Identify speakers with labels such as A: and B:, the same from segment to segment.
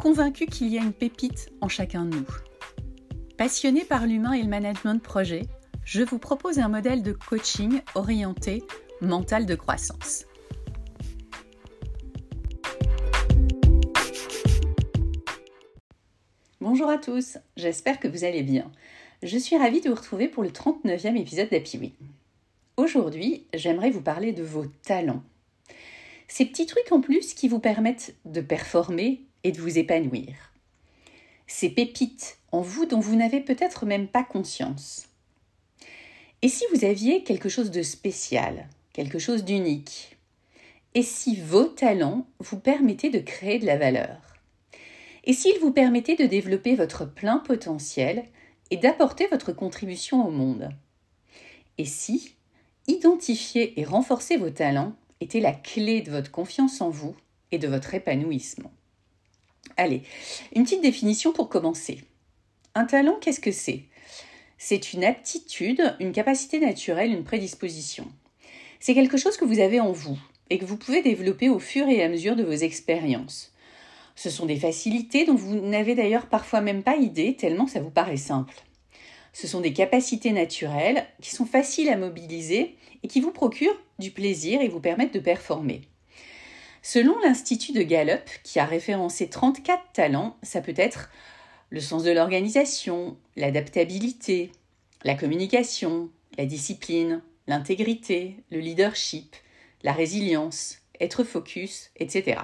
A: convaincu qu'il y a une pépite en chacun de nous. Passionné par l'humain et le management de projet, je vous propose un modèle de coaching orienté mental de croissance. Bonjour à tous, j'espère que vous allez bien. Je suis ravie de vous retrouver pour le 39e épisode d'Happy Win. Aujourd'hui, j'aimerais vous parler de vos talents. Ces petits trucs en plus qui vous permettent de performer et de vous épanouir. Ces pépites en vous dont vous n'avez peut-être même pas conscience. Et si vous aviez quelque chose de spécial, quelque chose d'unique? Et si vos talents vous permettaient de créer de la valeur? Et s'ils vous permettaient de développer votre plein potentiel et d'apporter votre contribution au monde? Et si identifier et renforcer vos talents était la clé de votre confiance en vous et de votre épanouissement? Allez, une petite définition pour commencer. Un talent, qu'est-ce que c'est? C'est une aptitude, une capacité naturelle, une prédisposition. C'est quelque chose que vous avez en vous et que vous pouvez développer au fur et à mesure de vos expériences. Ce sont des facilités dont vous n'avez d'ailleurs parfois même pas idée tellement ça vous paraît simple. Ce sont des capacités naturelles qui sont faciles à mobiliser et qui vous procurent du plaisir et vous permettent de performer. Selon l'Institut de Gallup, qui a référencé 34 talents, ça peut être le sens de l'organisation, l'adaptabilité, la communication, la discipline, l'intégrité, le leadership, la résilience, être focus, etc.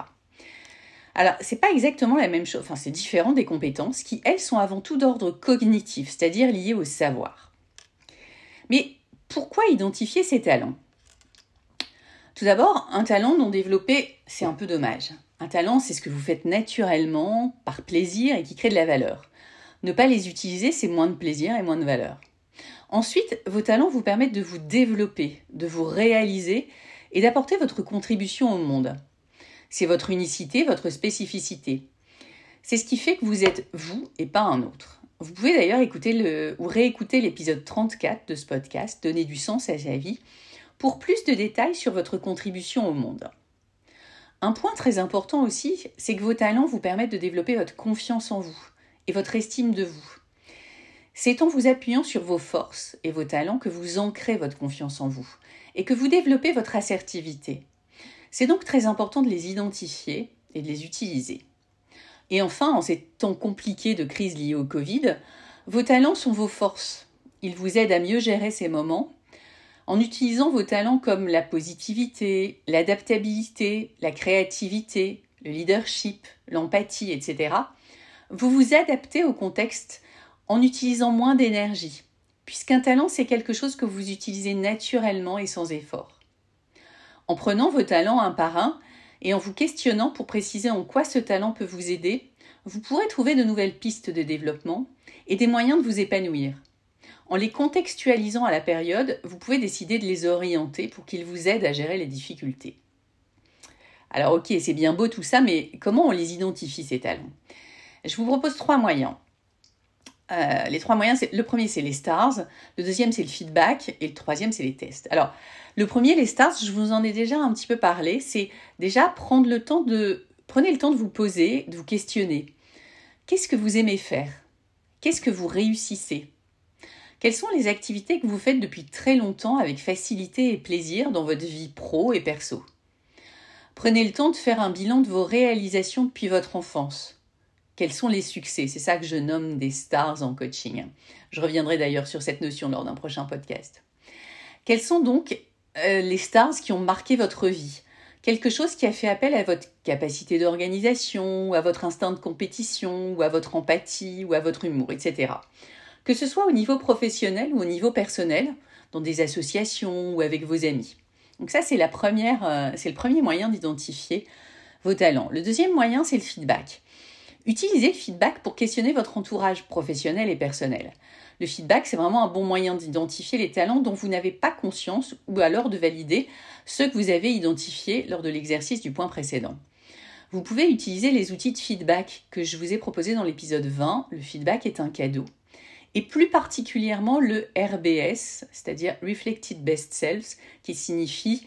A: Alors, c'est pas exactement la même chose, enfin, c'est différent des compétences qui, elles, sont avant tout d'ordre cognitif, c'est-à-dire liées au savoir. Mais pourquoi identifier ces talents? Tout d'abord, un talent non développé, c'est un peu dommage. Un talent, c'est ce que vous faites naturellement, par plaisir et qui crée de la valeur. Ne pas les utiliser, c'est moins de plaisir et moins de valeur. Ensuite, vos talents vous permettent de vous développer, de vous réaliser et d'apporter votre contribution au monde. C'est votre unicité, votre spécificité. C'est ce qui fait que vous êtes vous et pas un autre. Vous pouvez d'ailleurs écouter le, ou réécouter l'épisode 34 de ce podcast, Donner du sens à sa vie, pour plus de détails sur votre contribution au monde. Un point très important aussi, c'est que vos talents vous permettent de développer votre confiance en vous et votre estime de vous. C'est en vous appuyant sur vos forces et vos talents que vous ancrez votre confiance en vous et que vous développez votre assertivité. C'est donc très important de les identifier et de les utiliser. Et enfin, en ces temps compliqués de crise liée au Covid, vos talents sont vos forces. Ils vous aident à mieux gérer ces moments en utilisant vos talents comme la positivité, l'adaptabilité, la créativité, le leadership, l'empathie, etc., vous vous adaptez au contexte en utilisant moins d'énergie, puisqu'un talent, c'est quelque chose que vous utilisez naturellement et sans effort. En prenant vos talents un par un et en vous questionnant pour préciser en quoi ce talent peut vous aider, vous pourrez trouver de nouvelles pistes de développement et des moyens de vous épanouir. En les contextualisant à la période, vous pouvez décider de les orienter pour qu'ils vous aident à gérer les difficultés. Alors ok, c'est bien beau tout ça, mais comment on les identifie ces talents? Je vous propose trois moyens. Euh, les trois moyens, le premier c'est les stars, le deuxième c'est le feedback et le troisième c'est les tests. Alors le premier, les stars, je vous en ai déjà un petit peu parlé, c'est déjà prendre le temps de prenez le temps de vous poser, de vous questionner. Qu'est-ce que vous aimez faire? Qu'est-ce que vous réussissez? Quelles sont les activités que vous faites depuis très longtemps avec facilité et plaisir dans votre vie pro et perso? Prenez le temps de faire un bilan de vos réalisations depuis votre enfance. Quels sont les succès? C'est ça que je nomme des stars en coaching. Je reviendrai d'ailleurs sur cette notion lors d'un prochain podcast. Quels sont donc euh, les stars qui ont marqué votre vie? Quelque chose qui a fait appel à votre capacité d'organisation, à votre instinct de compétition, ou à votre empathie, ou à votre humour, etc que ce soit au niveau professionnel ou au niveau personnel, dans des associations ou avec vos amis. Donc ça, c'est la première, euh, c'est le premier moyen d'identifier vos talents. Le deuxième moyen, c'est le feedback. Utilisez le feedback pour questionner votre entourage professionnel et personnel. Le feedback, c'est vraiment un bon moyen d'identifier les talents dont vous n'avez pas conscience ou alors de valider ceux que vous avez identifiés lors de l'exercice du point précédent. Vous pouvez utiliser les outils de feedback que je vous ai proposés dans l'épisode 20. Le feedback est un cadeau. Et plus particulièrement le RBS, c'est-à-dire Reflected Best Selves, qui signifie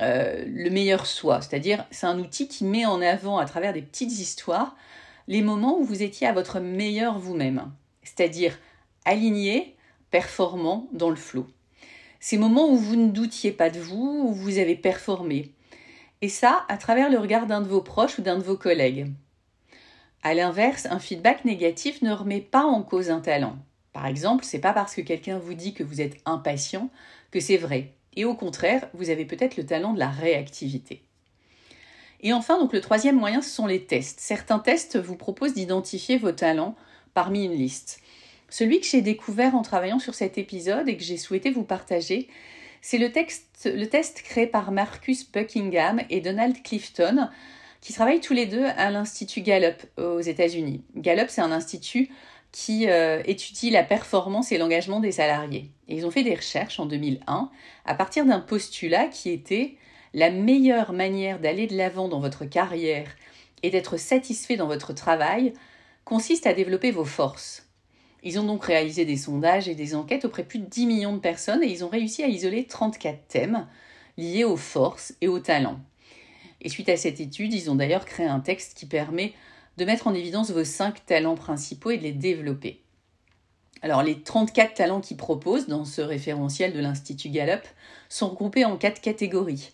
A: euh, le meilleur soi. C'est-à-dire, c'est un outil qui met en avant, à travers des petites histoires, les moments où vous étiez à votre meilleur vous-même. C'est-à-dire aligné, performant dans le flot. Ces moments où vous ne doutiez pas de vous, où vous avez performé. Et ça, à travers le regard d'un de vos proches ou d'un de vos collègues. À l'inverse, un feedback négatif ne remet pas en cause un talent. Par exemple, c'est pas parce que quelqu'un vous dit que vous êtes impatient que c'est vrai. Et au contraire, vous avez peut-être le talent de la réactivité. Et enfin, donc le troisième moyen, ce sont les tests. Certains tests vous proposent d'identifier vos talents parmi une liste. Celui que j'ai découvert en travaillant sur cet épisode et que j'ai souhaité vous partager, c'est le, le test créé par Marcus Buckingham et Donald Clifton, qui travaillent tous les deux à l'Institut Gallup aux États-Unis. Gallup, c'est un institut qui euh, étudie la performance et l'engagement des salariés. Ils ont fait des recherches en 2001 à partir d'un postulat qui était la meilleure manière d'aller de l'avant dans votre carrière et d'être satisfait dans votre travail consiste à développer vos forces. Ils ont donc réalisé des sondages et des enquêtes auprès de plus de 10 millions de personnes et ils ont réussi à isoler 34 thèmes liés aux forces et aux talents. Et suite à cette étude, ils ont d'ailleurs créé un texte qui permet de mettre en évidence vos 5 talents principaux et de les développer. Alors les 34 talents qu'ils proposent dans ce référentiel de l'Institut Gallup sont regroupés en quatre catégories.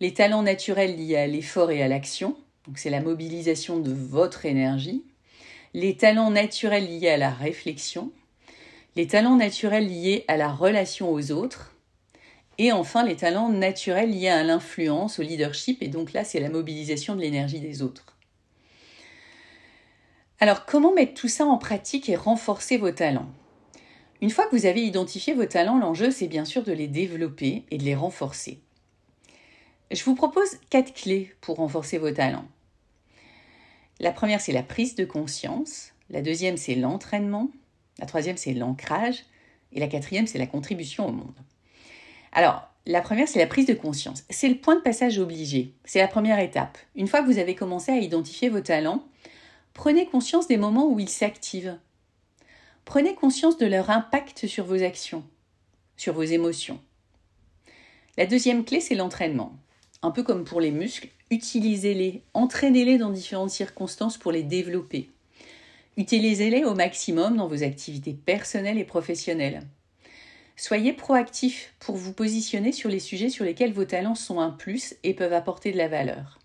A: Les talents naturels liés à l'effort et à l'action, donc c'est la mobilisation de votre énergie. Les talents naturels liés à la réflexion. Les talents naturels liés à la relation aux autres. Et enfin, les talents naturels liés à l'influence, au leadership, et donc là, c'est la mobilisation de l'énergie des autres. Alors, comment mettre tout ça en pratique et renforcer vos talents? Une fois que vous avez identifié vos talents, l'enjeu, c'est bien sûr de les développer et de les renforcer. Je vous propose quatre clés pour renforcer vos talents. La première, c'est la prise de conscience. La deuxième, c'est l'entraînement. La troisième, c'est l'ancrage. Et la quatrième, c'est la contribution au monde. Alors, la première, c'est la prise de conscience. C'est le point de passage obligé. C'est la première étape. Une fois que vous avez commencé à identifier vos talents, Prenez conscience des moments où ils s'activent. Prenez conscience de leur impact sur vos actions, sur vos émotions. La deuxième clé, c'est l'entraînement. Un peu comme pour les muscles, utilisez-les, entraînez-les dans différentes circonstances pour les développer. Utilisez-les au maximum dans vos activités personnelles et professionnelles. Soyez proactif pour vous positionner sur les sujets sur lesquels vos talents sont un plus et peuvent apporter de la valeur.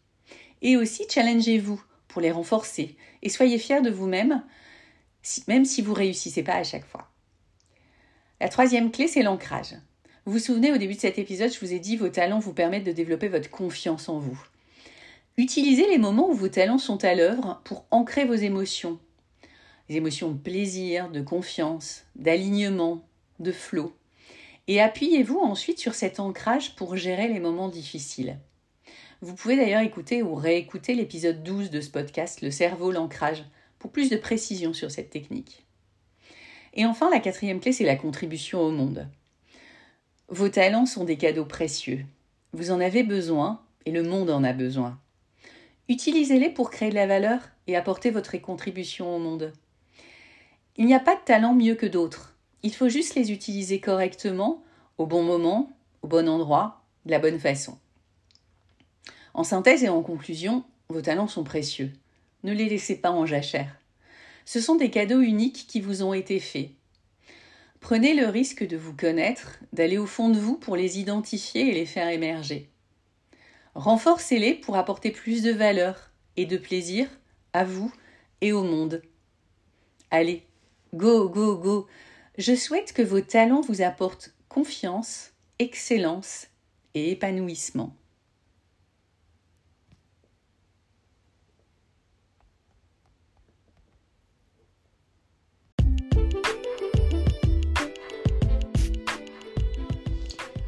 A: Et aussi challengez-vous pour les renforcer. Et soyez fiers de vous-même, même si vous réussissez pas à chaque fois. La troisième clé, c'est l'ancrage. Vous vous souvenez, au début de cet épisode, je vous ai dit vos talents vous permettent de développer votre confiance en vous. Utilisez les moments où vos talents sont à l'œuvre pour ancrer vos émotions. Les émotions de plaisir, de confiance, d'alignement, de flot. Et appuyez-vous ensuite sur cet ancrage pour gérer les moments difficiles. Vous pouvez d'ailleurs écouter ou réécouter l'épisode 12 de ce podcast, Le cerveau, l'ancrage, pour plus de précision sur cette technique. Et enfin, la quatrième clé, c'est la contribution au monde. Vos talents sont des cadeaux précieux. Vous en avez besoin et le monde en a besoin. Utilisez-les pour créer de la valeur et apporter votre contribution au monde. Il n'y a pas de talent mieux que d'autres. Il faut juste les utiliser correctement, au bon moment, au bon endroit, de la bonne façon. En synthèse et en conclusion, vos talents sont précieux. Ne les laissez pas en jachère. Ce sont des cadeaux uniques qui vous ont été faits. Prenez le risque de vous connaître, d'aller au fond de vous pour les identifier et les faire émerger. Renforcez-les pour apporter plus de valeur et de plaisir à vous et au monde. Allez, go, go, go. Je souhaite que vos talents vous apportent confiance, excellence et épanouissement.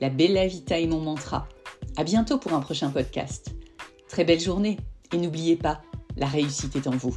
A: la bella vita est mon mantra. À bientôt pour un prochain podcast. Très belle journée et n'oubliez pas, la réussite est en vous.